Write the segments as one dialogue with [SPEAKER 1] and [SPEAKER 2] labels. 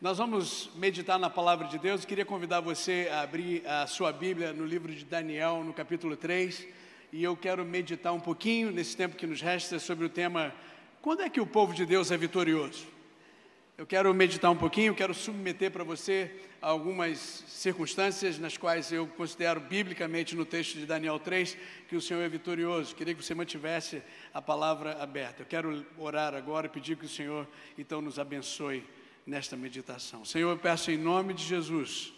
[SPEAKER 1] Nós vamos meditar na palavra de Deus. Queria convidar você a abrir a sua Bíblia no livro de Daniel, no capítulo 3. E eu quero meditar um pouquinho, nesse tempo que nos resta, sobre o tema: quando é que o povo de Deus é vitorioso? Eu quero meditar um pouquinho, quero submeter para você algumas circunstâncias nas quais eu considero biblicamente no texto de Daniel 3 que o Senhor é vitorioso. Queria que você mantivesse a palavra aberta. Eu quero orar agora e pedir que o Senhor então nos abençoe nesta meditação. Senhor, eu peço em nome de Jesus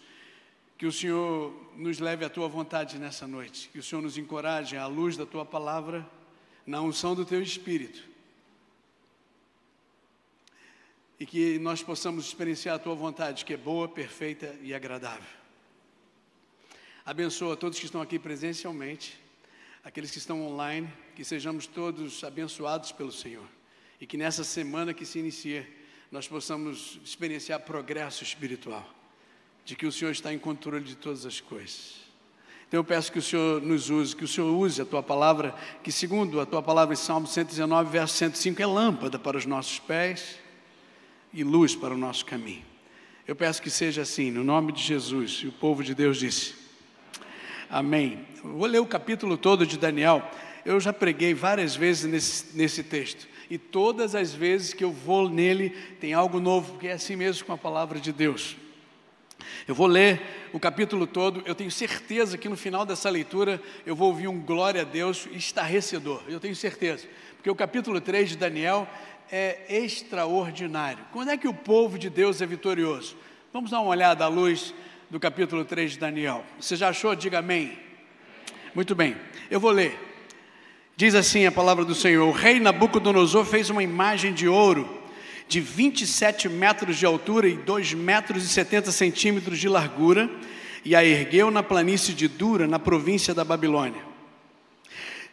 [SPEAKER 1] que o Senhor nos leve à tua vontade nessa noite, que o Senhor nos encoraje à luz da tua palavra, na unção do teu espírito. E que nós possamos experienciar a tua vontade, que é boa, perfeita e agradável. Abençoa todos que estão aqui presencialmente, aqueles que estão online, que sejamos todos abençoados pelo Senhor. E que nessa semana que se inicia, nós possamos experienciar progresso espiritual, de que o Senhor está em controle de todas as coisas. Então eu peço que o Senhor nos use, que o Senhor use a tua palavra, que segundo a tua palavra em Salmo 119, verso 105, é lâmpada para os nossos pés e luz para o nosso caminho. Eu peço que seja assim, no nome de Jesus. E o povo de Deus disse: Amém. Vou ler o capítulo todo de Daniel. Eu já preguei várias vezes nesse, nesse texto e todas as vezes que eu vou nele tem algo novo, porque é assim mesmo com a palavra de Deus. Eu vou ler o capítulo todo, eu tenho certeza que no final dessa leitura eu vou ouvir um glória a Deus estarrecedor, eu tenho certeza, porque o capítulo 3 de Daniel é extraordinário. Quando é que o povo de Deus é vitorioso? Vamos dar uma olhada à luz do capítulo 3 de Daniel. Você já achou? Diga amém. Muito bem, eu vou ler. Diz assim a palavra do Senhor: O rei Nabucodonosor fez uma imagem de ouro de 27 metros de altura e 2 metros e 70 centímetros de largura e a ergueu na planície de Dura, na província da Babilônia.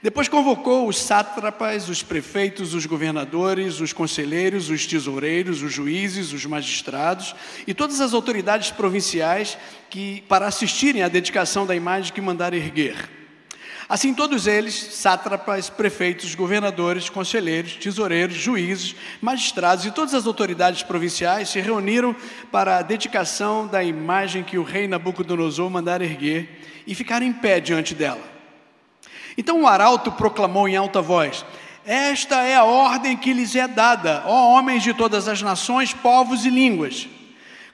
[SPEAKER 1] Depois convocou os sátrapas, os prefeitos, os governadores, os conselheiros, os tesoureiros, os juízes, os magistrados e todas as autoridades provinciais que para assistirem à dedicação da imagem que mandara erguer. Assim, todos eles, sátrapas, prefeitos, governadores, conselheiros, tesoureiros, juízes, magistrados e todas as autoridades provinciais se reuniram para a dedicação da imagem que o rei Nabucodonosor mandara erguer e ficaram em pé diante dela. Então o arauto proclamou em alta voz: Esta é a ordem que lhes é dada, ó homens de todas as nações, povos e línguas.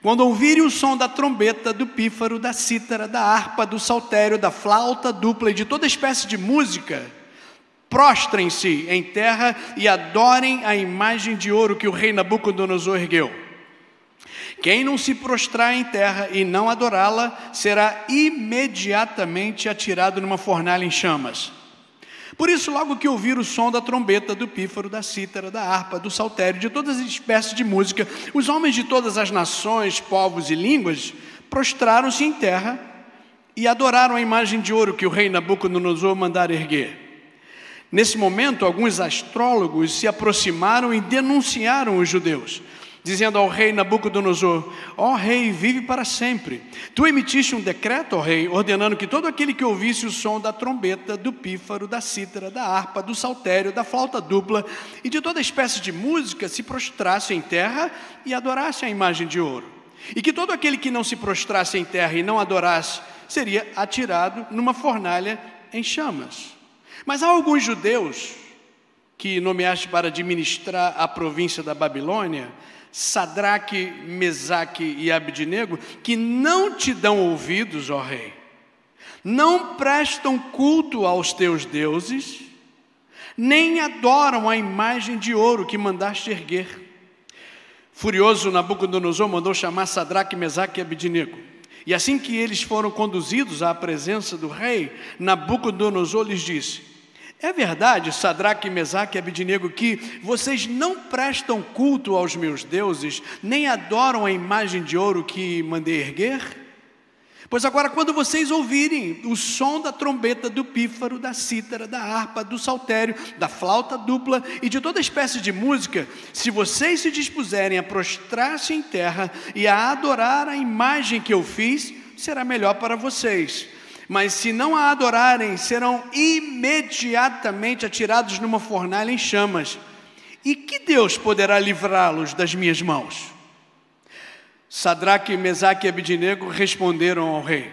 [SPEAKER 1] Quando ouvirem o som da trombeta, do pífaro, da cítara, da harpa, do saltério, da flauta dupla e de toda espécie de música, prostrem-se em terra e adorem a imagem de ouro que o rei Nabucodonosor ergueu. Quem não se prostrar em terra e não adorá-la será imediatamente atirado numa fornalha em chamas. Por isso, logo que ouvir o som da trombeta, do pífaro, da cítara, da harpa, do saltério, de todas as espécies de música, os homens de todas as nações, povos e línguas prostraram-se em terra e adoraram a imagem de ouro que o rei Nabucodonosor mandara erguer. Nesse momento, alguns astrólogos se aproximaram e denunciaram os judeus dizendo ao rei Nabucodonosor: Ó oh, rei, vive para sempre. Tu emitiste um decreto, ó rei, ordenando que todo aquele que ouvisse o som da trombeta, do pífaro, da cítara, da harpa, do saltério, da flauta dupla e de toda espécie de música se prostrasse em terra e adorasse a imagem de ouro. E que todo aquele que não se prostrasse em terra e não adorasse seria atirado numa fornalha em chamas. Mas há alguns judeus que nomeaste para administrar a província da Babilônia, Sadraque, Mesaque e Abdinego, que não te dão ouvidos, ó rei, não prestam culto aos teus deuses, nem adoram a imagem de ouro que mandaste erguer. Furioso, Nabucodonosor mandou chamar Sadraque, Mesaque e Abdinego. E assim que eles foram conduzidos à presença do rei, Nabucodonosor lhes disse: é verdade, Sadraque, Mesaque e Abidinego, que vocês não prestam culto aos meus deuses, nem adoram a imagem de ouro que mandei erguer? Pois agora, quando vocês ouvirem o som da trombeta, do pífaro, da cítara, da harpa, do saltério, da flauta dupla e de toda espécie de música, se vocês se dispuserem a prostrar-se em terra e a adorar a imagem que eu fiz, será melhor para vocês mas se não a adorarem, serão imediatamente atirados numa fornalha em chamas. E que Deus poderá livrá-los das minhas mãos? Sadraque, Mesaque e Abidinego responderam ao rei: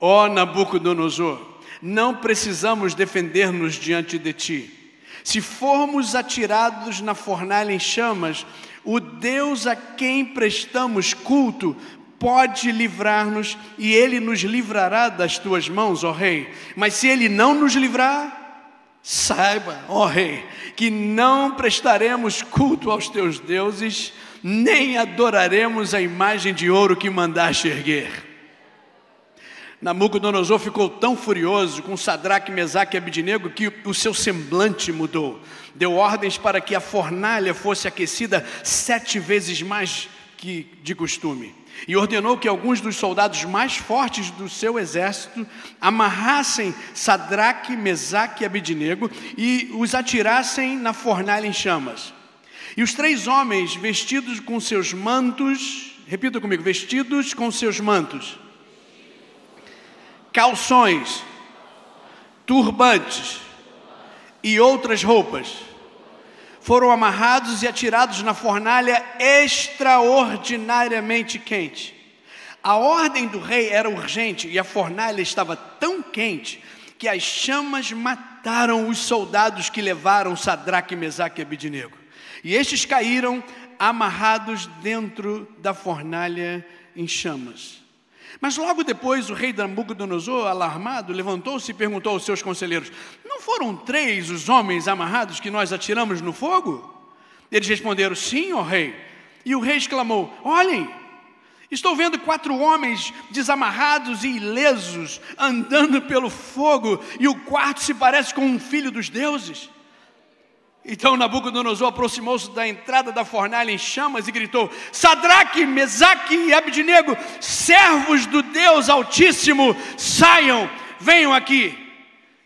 [SPEAKER 1] Ó oh, Nabucodonosor, não precisamos defender-nos diante de ti. Se formos atirados na fornalha em chamas, o Deus a quem prestamos culto pode livrar-nos e ele nos livrará das tuas mãos, ó rei. Mas se ele não nos livrar, saiba, ó rei, que não prestaremos culto aos teus deuses, nem adoraremos a imagem de ouro que mandaste erguer. Nabucodonosor ficou tão furioso com Sadraque, Mesaque e Abidinego que o seu semblante mudou. Deu ordens para que a fornalha fosse aquecida sete vezes mais que de costume. E ordenou que alguns dos soldados mais fortes do seu exército amarrassem Sadraque, Mesaque e Abidinego e os atirassem na fornalha em chamas. E os três homens, vestidos com seus mantos, repita comigo, vestidos com seus mantos, calções, turbantes e outras roupas, foram amarrados e atirados na fornalha extraordinariamente quente. A ordem do rei era urgente e a fornalha estava tão quente que as chamas mataram os soldados que levaram Sadraque, Mesaque e Abidinego. E estes caíram amarrados dentro da fornalha em chamas. Mas logo depois o rei Nabucodonosor, alarmado, levantou-se e perguntou aos seus conselheiros: Não foram três os homens amarrados que nós atiramos no fogo? Eles responderam: Sim, ó rei. E o rei exclamou: Olhem, estou vendo quatro homens desamarrados e ilesos andando pelo fogo, e o quarto se parece com um filho dos deuses. Então Nabucodonosor aproximou-se da entrada da fornalha em chamas e gritou: Sadraque, Mesaque e Abdinego, servos do Deus Altíssimo, saiam, venham aqui.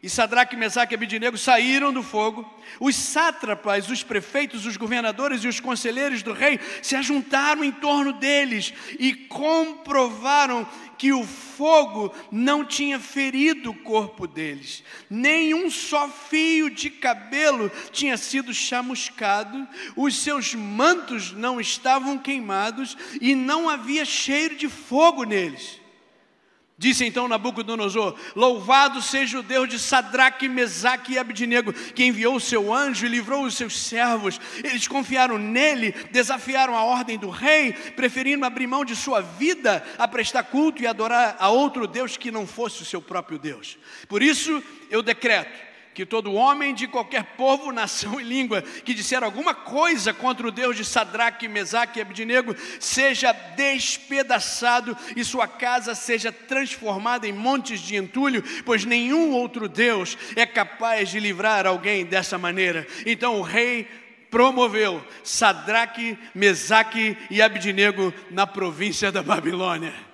[SPEAKER 1] E Sadraque, Mesaque e Abidinego saíram do fogo. Os sátrapas, os prefeitos, os governadores e os conselheiros do rei se ajuntaram em torno deles e comprovaram que o fogo não tinha ferido o corpo deles, nenhum só fio de cabelo tinha sido chamuscado, os seus mantos não estavam queimados e não havia cheiro de fogo neles. Disse então Nabucodonosor: Louvado seja o Deus de Sadraque, Mesaque e Abdinego, que enviou o seu anjo e livrou os seus servos. Eles confiaram nele, desafiaram a ordem do rei, preferindo abrir mão de sua vida a prestar culto e adorar a outro Deus que não fosse o seu próprio Deus. Por isso eu decreto que todo homem de qualquer povo, nação e língua que disser alguma coisa contra o Deus de Sadraque, Mesaque e Abdinego seja despedaçado e sua casa seja transformada em montes de entulho, pois nenhum outro Deus é capaz de livrar alguém dessa maneira. Então o rei promoveu Sadraque, Mesaque e Abdinego na província da Babilônia.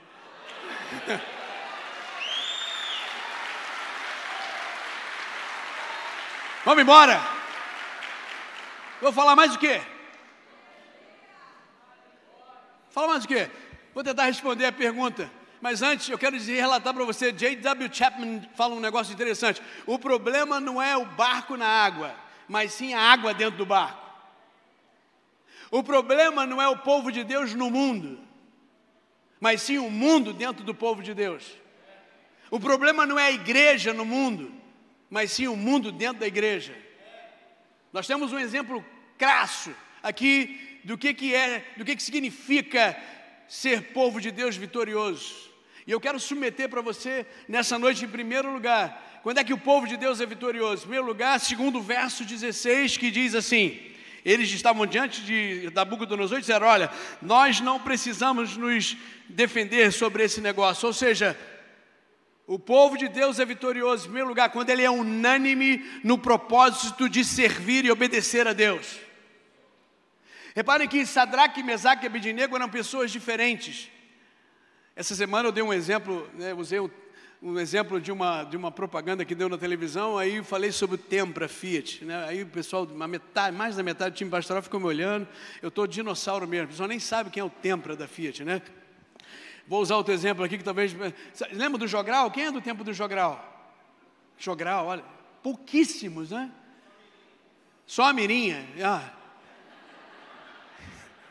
[SPEAKER 1] Vamos embora. Vou falar mais o quê? Fala mais o quê? Vou tentar responder a pergunta. Mas antes, eu quero dizer, relatar para você, J.W. Chapman fala um negócio interessante. O problema não é o barco na água, mas sim a água dentro do barco. O problema não é o povo de Deus no mundo, mas sim o mundo dentro do povo de Deus. O problema não é a igreja no mundo, mas sim o mundo dentro da igreja. Nós temos um exemplo crasso aqui do que, que é, do que, que significa ser povo de Deus vitorioso. E eu quero submeter para você nessa noite, em primeiro lugar, quando é que o povo de Deus é vitorioso? Em primeiro lugar, segundo o verso 16, que diz assim: eles estavam diante de Nabucodonosor e disseram: Olha, nós não precisamos nos defender sobre esse negócio, ou seja, o povo de Deus é vitorioso, em primeiro lugar, quando ele é unânime no propósito de servir e obedecer a Deus. Reparem que Sadraque, Mesaque e Abednego eram pessoas diferentes. Essa semana eu dei um exemplo, né, usei um, um, exemplo de uma, de uma propaganda que deu na televisão, aí falei sobre o Tempra Fiat. Né, aí o pessoal, metade, mais da metade do time pastoral ficou me olhando, eu estou dinossauro mesmo, o pessoal nem sabe quem é o Tempra da Fiat, né? Vou usar outro exemplo aqui que talvez. Lembra do Jogral? Quem é do tempo do Jogral? Jogral, olha, pouquíssimos, né? Só a Mirinha. Ah.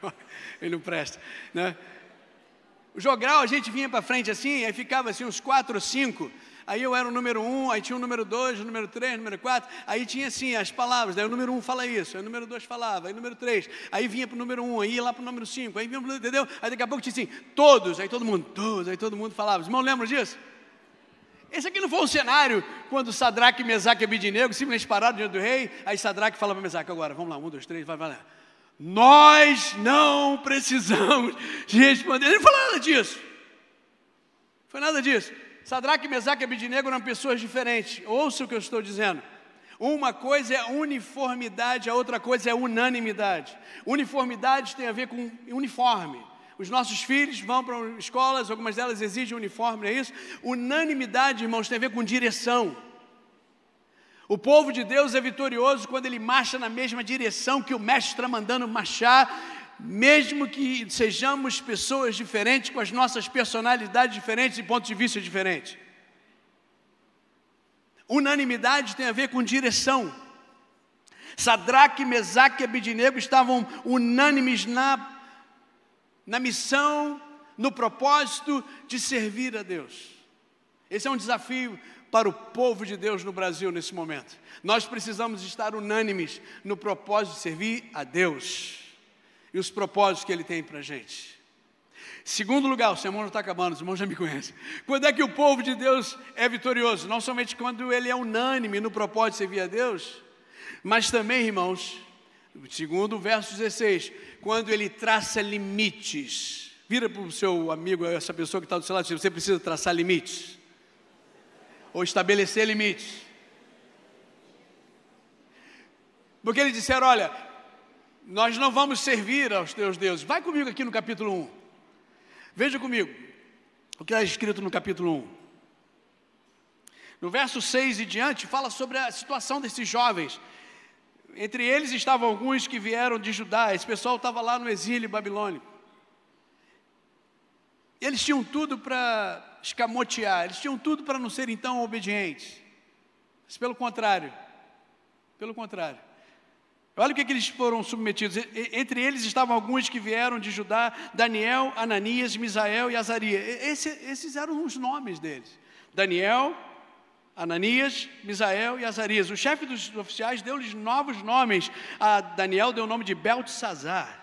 [SPEAKER 1] ele não presta, né? O jogral a gente vinha para frente assim, aí ficava assim uns quatro ou cinco. Aí eu era o número um, aí tinha o número dois, o número três, o número quatro. Aí tinha assim as palavras. Daí o número um fala isso, aí o número dois falava, aí o número três. Aí vinha para o número um, aí ia lá para o número cinco, aí vinha pro, entendeu? Aí daqui a pouco tinha assim, todos, aí todo mundo, todos, aí todo mundo falava. Os irmãos lembram disso? Esse aqui não foi um cenário quando Sadraque, Mesaque e Abidinego simplesmente pararam diante do rei. Aí Sadraque fala para Mesaque, agora, vamos lá, um, dois, três, vai, vai lá. Nós não precisamos de responder. Ele não falou nada disso. Foi nada disso. Sadraque, Mesaque e Abidinego eram pessoas diferentes. Ouça o que eu estou dizendo. Uma coisa é uniformidade, a outra coisa é unanimidade. Uniformidade tem a ver com uniforme. Os nossos filhos vão para escolas, algumas delas exigem uniforme, não é isso? Unanimidade, irmãos, tem a ver com direção. O povo de Deus é vitorioso quando ele marcha na mesma direção que o mestre está mandando marchar, mesmo que sejamos pessoas diferentes, com as nossas personalidades diferentes e pontos de vista diferentes. Unanimidade tem a ver com direção. Sadraque, Mesaque e Abidinego estavam unânimes na, na missão, no propósito de servir a Deus. Esse é um desafio para o povo de Deus no Brasil nesse momento. Nós precisamos estar unânimes no propósito de servir a Deus e os propósitos que Ele tem para a gente. Segundo lugar, o sermão não está acabando, os irmãos já me conhecem. Quando é que o povo de Deus é vitorioso? Não somente quando ele é unânime no propósito de servir a Deus, mas também, irmãos, segundo o verso 16, quando ele traça limites. Vira para o seu amigo, essa pessoa que está do seu lado, você precisa traçar limites. Ou estabelecer limites. Porque eles disseram: olha, nós não vamos servir aos teus deuses. Vai comigo aqui no capítulo 1. Veja comigo o que está escrito no capítulo 1. No verso 6 e diante, fala sobre a situação desses jovens. Entre eles estavam alguns que vieram de Judá, esse pessoal estava lá no exílio babilônico. Eles tinham tudo para escamotear, eles tinham tudo para não serem tão obedientes. Mas pelo contrário, pelo contrário, Olha o que, que, eles foram submetidos. Entre eles estavam alguns que vieram de Judá: Daniel, Ananias, Misael e Azaria. Esse, esses eram os nomes deles: Daniel, Ananias, Misael e Azarias. O chefe dos oficiais deu-lhes novos nomes. A Daniel deu o nome de Beltesazar.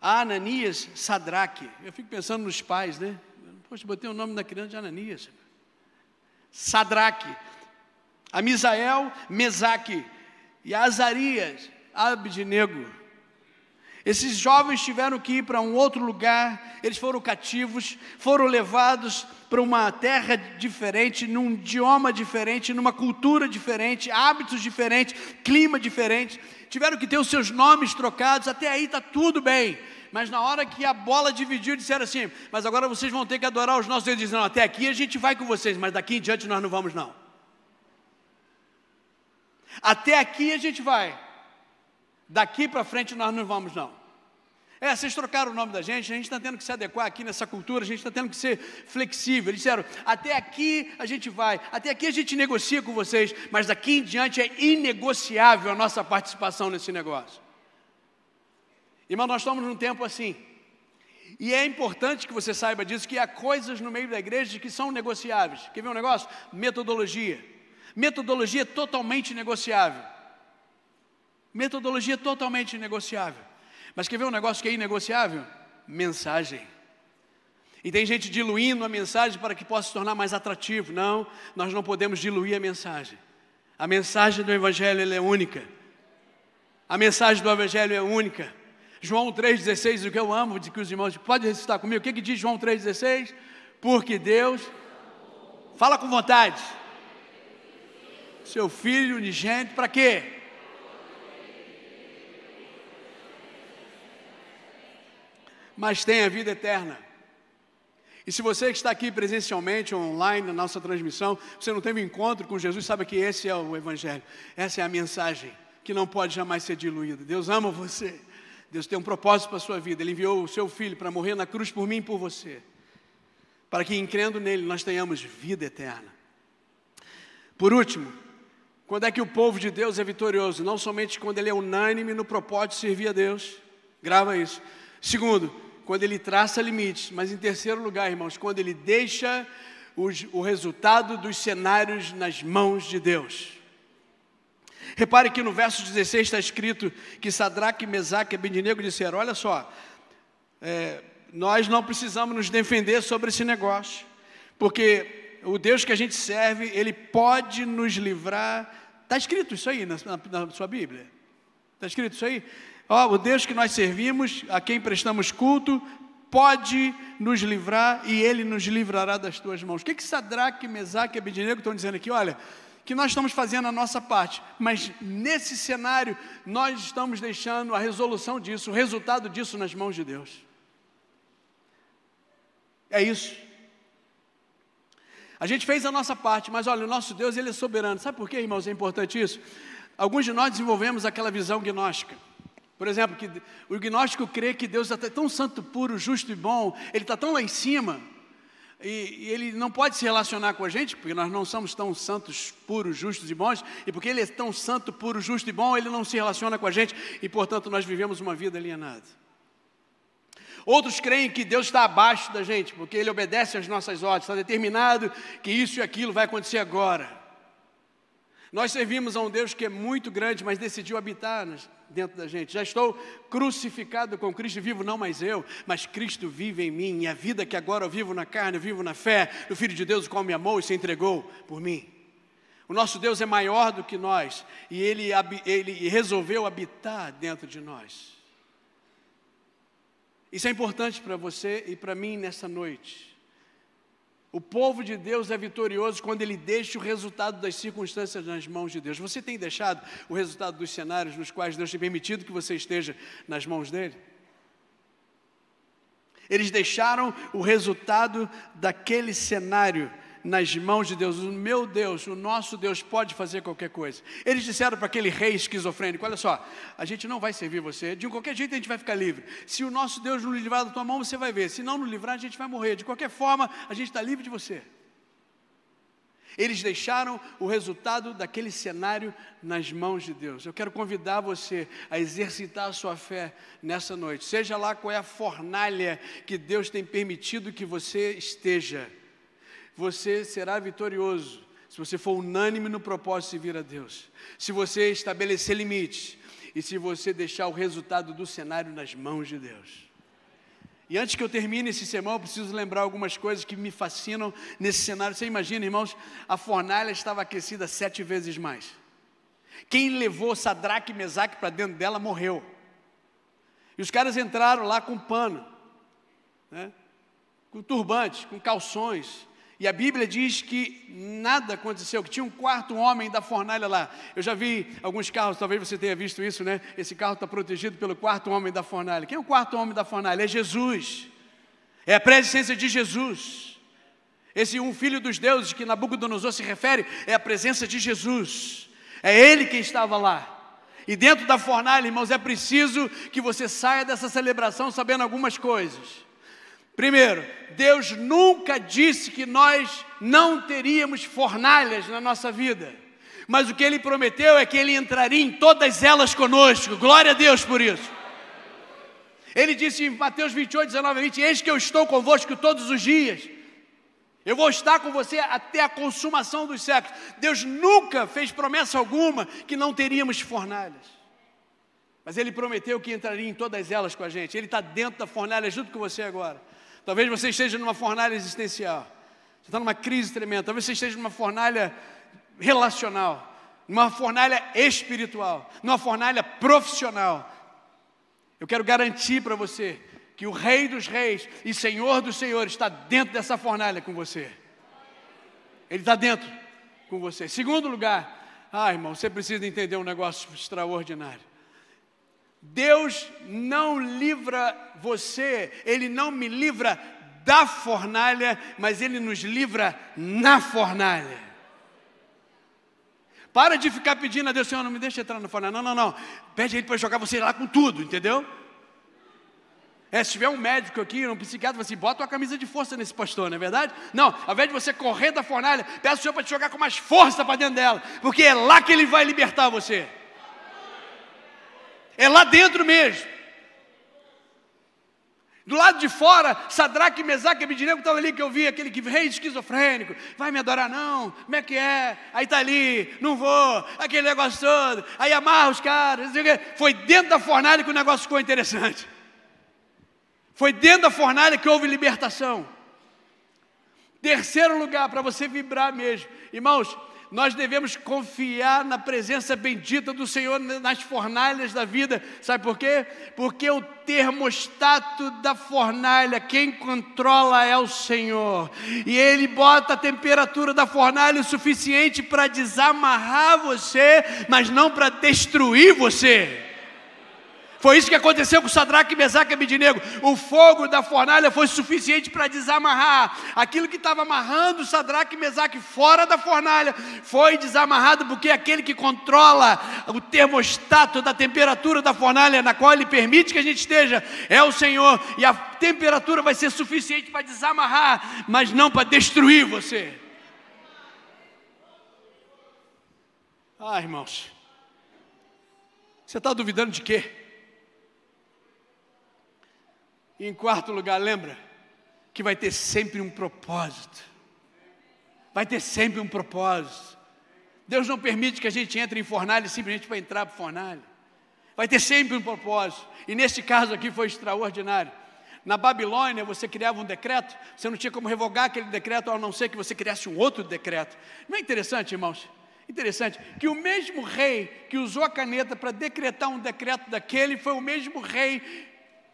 [SPEAKER 1] A Ananias, Sadraque. Eu fico pensando nos pais, né? Poxa, botei o nome da criança de Ananias. Sadraque. A Misael, Mesaque e Azarias, Abednego. Esses jovens tiveram que ir para um outro lugar, eles foram cativos, foram levados para uma terra diferente, num idioma diferente, numa cultura diferente, hábitos diferentes, clima diferente, tiveram que ter os seus nomes trocados, até aí está tudo bem. Mas na hora que a bola dividiu, disseram assim: Mas agora vocês vão ter que adorar os nossos deuses. Dizendo: Até aqui a gente vai com vocês, mas daqui em diante nós não vamos, não. Até aqui a gente vai. Daqui para frente nós não vamos, não. É, vocês trocaram o nome da gente, a gente está tendo que se adequar aqui nessa cultura, a gente está tendo que ser flexível. Eles disseram: até aqui a gente vai, até aqui a gente negocia com vocês, mas daqui em diante é inegociável a nossa participação nesse negócio. Irmão, nós estamos num tempo assim. E é importante que você saiba disso, que há coisas no meio da igreja que são negociáveis. Quer ver um negócio? Metodologia. Metodologia totalmente negociável. Metodologia totalmente negociável. Mas quer ver um negócio que é inegociável? Mensagem. E tem gente diluindo a mensagem para que possa se tornar mais atrativo. Não, nós não podemos diluir a mensagem. A mensagem do Evangelho é única. A mensagem do Evangelho é única. João 3,16, o que eu amo, de que os irmãos, pode recitar comigo, o que, que diz João 3,16? Porque Deus, fala com vontade, seu Filho unigênito, para quê? Mas tem a vida eterna. E se você que está aqui presencialmente online na nossa transmissão, você não teve um encontro com Jesus, sabe que esse é o Evangelho, essa é a mensagem que não pode jamais ser diluída. Deus ama você, Deus tem um propósito para a sua vida, Ele enviou o seu Filho para morrer na cruz por mim e por você, para que, crendo nele, nós tenhamos vida eterna. Por último, quando é que o povo de Deus é vitorioso? Não somente quando ele é unânime no propósito de servir a Deus, grava isso, Segundo, quando ele traça limites. Mas em terceiro lugar, irmãos, quando ele deixa os, o resultado dos cenários nas mãos de Deus. Repare que no verso 16 está escrito que Sadraque, Mesaque e Abednego disseram: Olha só, é, nós não precisamos nos defender sobre esse negócio, porque o Deus que a gente serve, ele pode nos livrar. Está escrito isso aí na, na, na sua Bíblia? Está escrito isso aí? Ó, o Deus que nós servimos, a quem prestamos culto, pode nos livrar e ele nos livrará das tuas mãos. O que que Sadraque, Mesaque e Abednego estão dizendo aqui? Olha, que nós estamos fazendo a nossa parte, mas nesse cenário nós estamos deixando a resolução disso, o resultado disso nas mãos de Deus. É isso. A gente fez a nossa parte, mas olha, o nosso Deus ele é soberano. Sabe por quê, irmãos? É importante isso. Alguns de nós desenvolvemos aquela visão gnóstica. Por exemplo, que o gnóstico crê que Deus é tão santo, puro, justo e bom, ele está tão lá em cima, e, e, ele não pode se relacionar com a gente, porque nós não somos tão santos, puros, justos e bons, e porque ele é tão santo, puro, justo e bom, ele não se relaciona com a gente, e portanto nós vivemos uma vida alienada. Outros creem que Deus está abaixo da gente, porque ele obedece às nossas ordens, está determinado que isso e aquilo vai acontecer agora. Nós servimos a um Deus que é muito grande, mas decidiu habitar dentro da gente. Já estou crucificado com Cristo, vivo não mais eu, mas Cristo vive em mim. E a vida que agora eu vivo na carne, eu vivo na fé, no Filho de Deus, o qual me amou e se entregou por mim. O nosso Deus é maior do que nós e ele, ele resolveu habitar dentro de nós. Isso é importante para você e para mim nessa noite. O povo de Deus é vitorioso quando ele deixa o resultado das circunstâncias nas mãos de Deus. Você tem deixado o resultado dos cenários nos quais Deus tem permitido que você esteja nas mãos dele? Eles deixaram o resultado daquele cenário nas mãos de Deus. O meu Deus, o nosso Deus pode fazer qualquer coisa. Eles disseram para aquele rei esquizofrênico: Olha só, a gente não vai servir você, de qualquer jeito a gente vai ficar livre. Se o nosso Deus nos livrar da tua mão, você vai ver. Se não nos livrar, a gente vai morrer. De qualquer forma, a gente está livre de você. Eles deixaram o resultado daquele cenário nas mãos de Deus. Eu quero convidar você a exercitar a sua fé nessa noite. Seja lá qual é a fornalha que Deus tem permitido que você esteja você será vitorioso se você for unânime no propósito de servir a Deus, se você estabelecer limites e se você deixar o resultado do cenário nas mãos de Deus. E antes que eu termine esse sermão, eu preciso lembrar algumas coisas que me fascinam nesse cenário. Você imagina, irmãos, a fornalha estava aquecida sete vezes mais. Quem levou Sadraque e Mesaque para dentro dela morreu. E os caras entraram lá com pano, né? com turbantes, com calções, e a Bíblia diz que nada aconteceu, que tinha um quarto homem da fornalha lá. Eu já vi alguns carros, talvez você tenha visto isso, né? Esse carro está protegido pelo quarto homem da fornalha. Quem é o quarto homem da fornalha? É Jesus. É a presença de Jesus. Esse um filho dos deuses que Nabucodonosor se refere é a presença de Jesus. É ele quem estava lá. E dentro da fornalha, irmãos, é preciso que você saia dessa celebração sabendo algumas coisas. Primeiro, Deus nunca disse que nós não teríamos fornalhas na nossa vida, mas o que Ele prometeu é que Ele entraria em todas elas conosco. Glória a Deus por isso. Ele disse em Mateus 28, 19 20: Eis que eu estou convosco todos os dias. Eu vou estar com você até a consumação dos séculos. Deus nunca fez promessa alguma que não teríamos fornalhas. Mas Ele prometeu que entraria em todas elas com a gente. Ele está dentro da fornalha junto com você agora. Talvez você esteja numa fornalha existencial. Você está numa crise tremenda. Talvez você esteja numa fornalha relacional, numa fornalha espiritual, numa fornalha profissional. Eu quero garantir para você que o Rei dos Reis e Senhor dos Senhores está dentro dessa fornalha com você. Ele está dentro com você. Segundo lugar, ah, irmão, você precisa entender um negócio extraordinário. Deus não livra você, Ele não me livra da fornalha, mas Ele nos livra na fornalha. Para de ficar pedindo a Deus, Senhor, não me deixa entrar na fornalha. Não, não, não. Pede Ele para jogar você lá com tudo, entendeu? É, se tiver um médico aqui, um psiquiatra, assim, bota uma camisa de força nesse pastor, não é verdade? Não, ao invés de você correr da fornalha, peça o Senhor para te jogar com mais força para dentro dela, porque é lá que Ele vai libertar você. É lá dentro mesmo. Do lado de fora, Sadraque, Mesaque e Abidinego estavam ali que eu vi, aquele que rei esquizofrênico, vai me adorar não, como é que é? Aí está ali, não vou, aquele negócio todo, aí amarra os caras, foi dentro da fornalha que o negócio ficou interessante. Foi dentro da fornalha que houve libertação. Terceiro lugar, para você vibrar mesmo, irmãos, nós devemos confiar na presença bendita do Senhor nas fornalhas da vida. Sabe por quê? Porque o termostato da fornalha, quem controla é o Senhor. E Ele bota a temperatura da fornalha o suficiente para desamarrar você, mas não para destruir você. Foi isso que aconteceu com Sadraque, Mesaque e Abidinego. O fogo da fornalha foi suficiente para desamarrar. Aquilo que estava amarrando Sadraque e Mesaque fora da fornalha foi desamarrado porque aquele que controla o termostato da temperatura da fornalha na qual ele permite que a gente esteja é o Senhor. E a temperatura vai ser suficiente para desamarrar, mas não para destruir você. Ah, irmãos. Você está duvidando de quê? E em quarto lugar, lembra que vai ter sempre um propósito. Vai ter sempre um propósito. Deus não permite que a gente entre em fornalha simplesmente para entrar para fornalha. Vai ter sempre um propósito. E nesse caso aqui foi extraordinário. Na Babilônia, você criava um decreto, você não tinha como revogar aquele decreto, a não ser que você criasse um outro decreto. Não é interessante, irmãos? Interessante que o mesmo rei que usou a caneta para decretar um decreto daquele foi o mesmo rei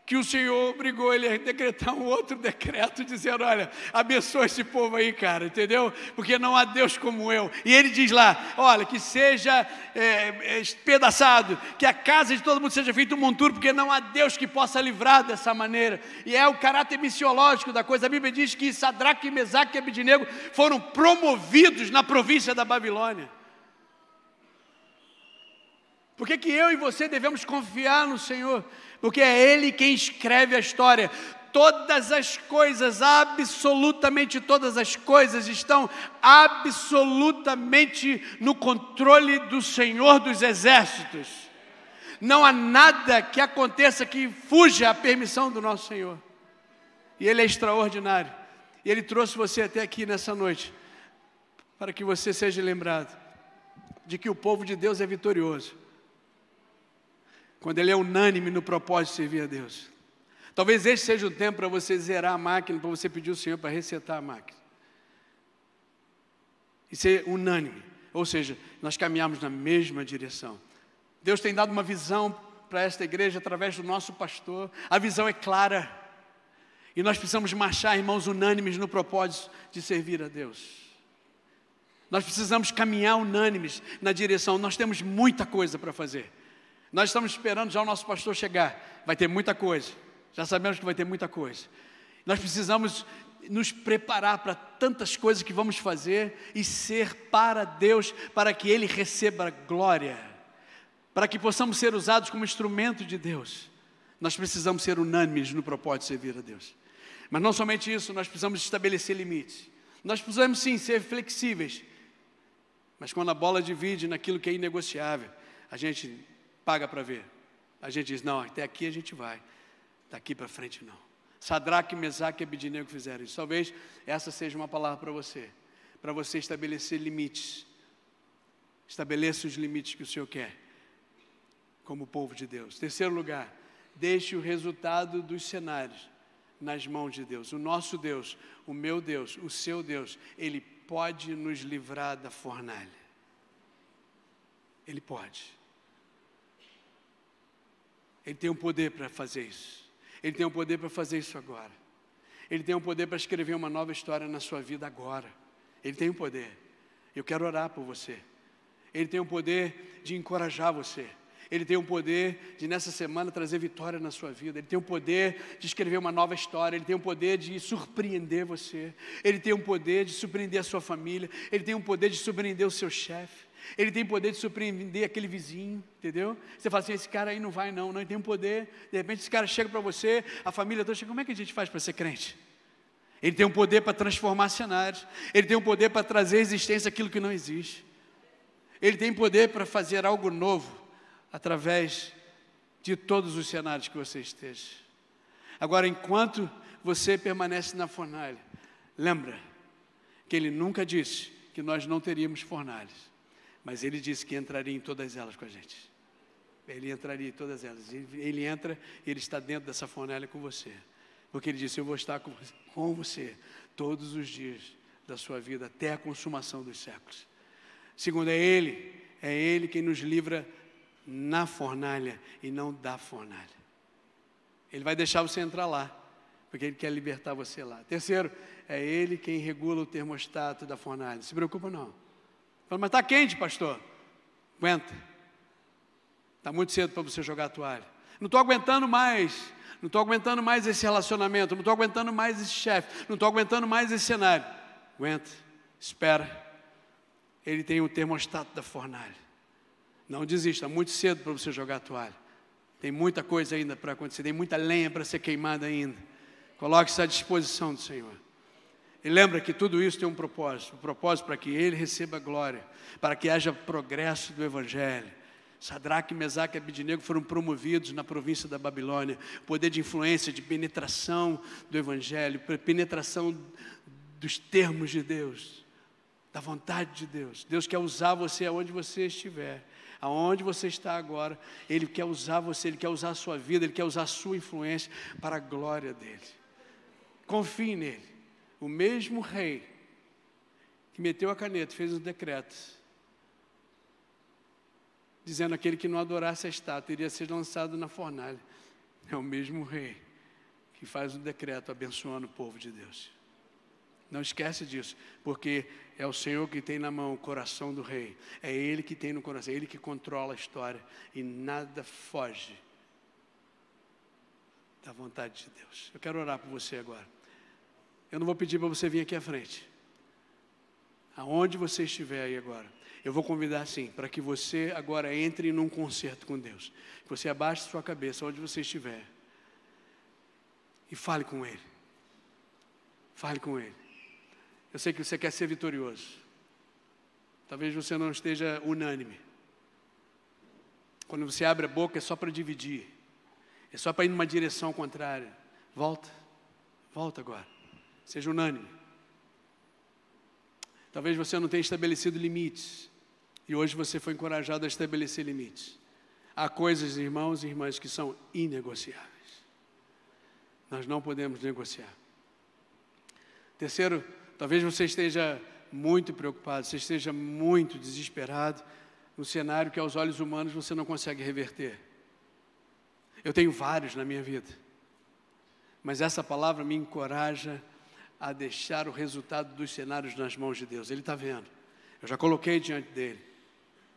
[SPEAKER 1] que o Senhor obrigou ele a decretar um outro decreto, dizendo: Olha, abençoa esse povo aí, cara, entendeu? Porque não há Deus como eu. E ele diz lá: Olha, que seja é, espedaçado, que a casa de todo mundo seja feita um monturo, porque não há Deus que possa livrar dessa maneira. E é o caráter missiológico da coisa. A Bíblia diz que Sadraque, Mesaque e Abidinego foram promovidos na província da Babilônia. Por que, que eu e você devemos confiar no Senhor? Porque é Ele quem escreve a história. Todas as coisas, absolutamente todas as coisas, estão absolutamente no controle do Senhor dos Exércitos. Não há nada que aconteça que fuja à permissão do nosso Senhor. E Ele é extraordinário. E Ele trouxe você até aqui nessa noite, para que você seja lembrado de que o povo de Deus é vitorioso quando ele é unânime no propósito de servir a Deus. Talvez este seja o tempo para você zerar a máquina, para você pedir ao Senhor para resetar a máquina. E ser unânime. Ou seja, nós caminhamos na mesma direção. Deus tem dado uma visão para esta igreja através do nosso pastor. A visão é clara. E nós precisamos marchar, irmãos, unânimes no propósito de servir a Deus. Nós precisamos caminhar unânimes na direção. Nós temos muita coisa para fazer. Nós estamos esperando já o nosso pastor chegar. Vai ter muita coisa. Já sabemos que vai ter muita coisa. Nós precisamos nos preparar para tantas coisas que vamos fazer e ser para Deus, para que Ele receba glória, para que possamos ser usados como instrumento de Deus. Nós precisamos ser unânimes no propósito de servir a Deus. Mas não somente isso, nós precisamos estabelecer limites. Nós precisamos sim ser flexíveis. Mas quando a bola divide naquilo que é inegociável, a gente paga para ver. A gente diz, não, até aqui a gente vai, daqui para frente não. Sadraque, Mesaque e Abidinego fizeram isso. Talvez essa seja uma palavra para você, para você estabelecer limites. Estabeleça os limites que o Senhor quer, como povo de Deus. Terceiro lugar, deixe o resultado dos cenários nas mãos de Deus. O nosso Deus, o meu Deus, o seu Deus, Ele pode nos livrar da fornalha. Ele pode. Ele tem o um poder para fazer isso. Ele tem o um poder para fazer isso agora. Ele tem o um poder para escrever uma nova história na sua vida agora. Ele tem o poder. Eu quero orar por você. Ele tem o poder de encorajar você. Ele tem o poder de nessa semana trazer vitória na sua vida. Ele tem o poder de escrever uma nova história. Ele tem o poder de surpreender você. Ele tem o poder de surpreender a sua família. Ele tem o poder de surpreender o seu chefe. Ele tem poder de surpreender aquele vizinho, entendeu? Você fala assim: esse cara aí não vai, não, não tem poder. De repente, esse cara chega para você, a família toda chega: como é que a gente faz para ser crente? Ele tem um poder para transformar cenários, ele tem um poder para trazer existência aquilo que não existe. Ele tem poder para fazer algo novo através de todos os cenários que você esteja. Agora, enquanto você permanece na fornalha, lembra que ele nunca disse que nós não teríamos fornalhas, mas ele disse que entraria em todas elas com a gente. Ele entraria em todas elas. Ele entra e ele está dentro dessa fornalha com você. Porque ele disse: Eu vou estar com você todos os dias da sua vida, até a consumação dos séculos. Segundo, é Ele, é Ele quem nos livra na fornalha e não da fornalha. Ele vai deixar você entrar lá, porque Ele quer libertar você lá. Terceiro, é Ele quem regula o termostato da fornalha. Não se preocupa não. Mas está quente, pastor. Aguenta. Está muito cedo para você jogar a toalha. Não estou aguentando mais. Não estou aguentando mais esse relacionamento. Não estou aguentando mais esse chefe. Não estou aguentando mais esse cenário. Aguenta. Espera. Ele tem o termostato da fornalha. Não desista. Muito cedo para você jogar a toalha. Tem muita coisa ainda para acontecer. Tem muita lenha para ser queimada ainda. Coloque-se à disposição do Senhor. E lembra que tudo isso tem um propósito, um propósito para que ele receba glória, para que haja progresso do evangelho. Sadraque, Mesaque e Abidinego foram promovidos na província da Babilônia. Poder de influência, de penetração do evangelho, penetração dos termos de Deus, da vontade de Deus. Deus quer usar você aonde você estiver. Aonde você está agora, Ele quer usar você, Ele quer usar a sua vida, Ele quer usar a sua influência para a glória dEle. Confie nele o mesmo rei que meteu a caneta, fez um decreto, dizendo aquele que não adorasse a estátua iria ser lançado na fornalha. É o mesmo rei que faz um decreto abençoando o povo de Deus. Não esquece disso, porque é o Senhor que tem na mão o coração do rei. É Ele que tem no coração, é Ele que controla a história e nada foge da vontade de Deus. Eu quero orar por você agora. Eu não vou pedir para você vir aqui à frente. Aonde você estiver aí agora, eu vou convidar sim, para que você agora entre num concerto com Deus. Que você abaixe sua cabeça onde você estiver. E fale com Ele. Fale com Ele. Eu sei que você quer ser vitorioso. Talvez você não esteja unânime. Quando você abre a boca é só para dividir. É só para ir numa direção contrária. Volta. Volta agora. Seja unânime. Talvez você não tenha estabelecido limites. E hoje você foi encorajado a estabelecer limites. Há coisas, irmãos e irmãs, que são inegociáveis. Nós não podemos negociar. Terceiro, talvez você esteja muito preocupado, você esteja muito desesperado no cenário que aos olhos humanos você não consegue reverter. Eu tenho vários na minha vida. Mas essa palavra me encoraja a deixar o resultado dos cenários nas mãos de Deus. Ele está vendo. Eu já coloquei diante dele.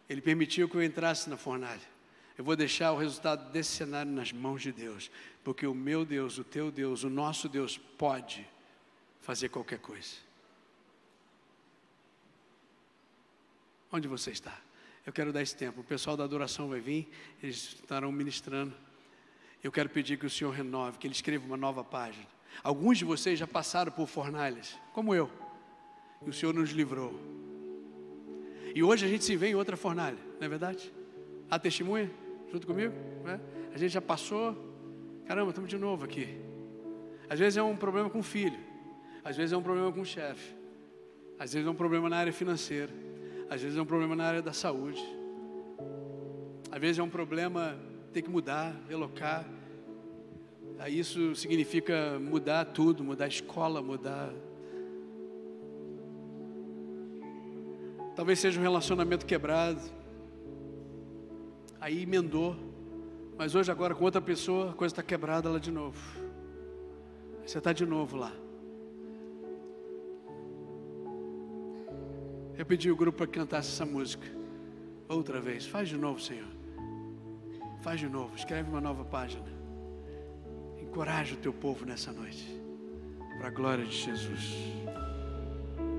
[SPEAKER 1] Ele permitiu que eu entrasse na fornalha. Eu vou deixar o resultado desse cenário nas mãos de Deus, porque o meu Deus, o teu Deus, o nosso Deus pode fazer qualquer coisa. Onde você está? Eu quero dar esse tempo. O pessoal da adoração vai vir, eles estarão ministrando. Eu quero pedir que o Senhor renove, que Ele escreva uma nova página. Alguns de vocês já passaram por fornalhas, como eu, e o Senhor nos livrou. E hoje a gente se vê em outra fornalha, não é verdade? Há testemunha junto comigo? É? A gente já passou, caramba, estamos de novo aqui. Às vezes é um problema com o filho, às vezes é um problema com o chefe, às vezes é um problema na área financeira, às vezes é um problema na área da saúde, às vezes é um problema ter que mudar, relocar. Isso significa mudar tudo, mudar a escola, mudar. Talvez seja um relacionamento quebrado. Aí emendou. Mas hoje, agora, com outra pessoa, a coisa está quebrada lá de novo. Você está de novo lá. Eu pedi o grupo para cantar essa música. Outra vez. Faz de novo, Senhor. Faz de novo. Escreve uma nova página. Encoraje o teu povo nessa noite, para a glória de Jesus.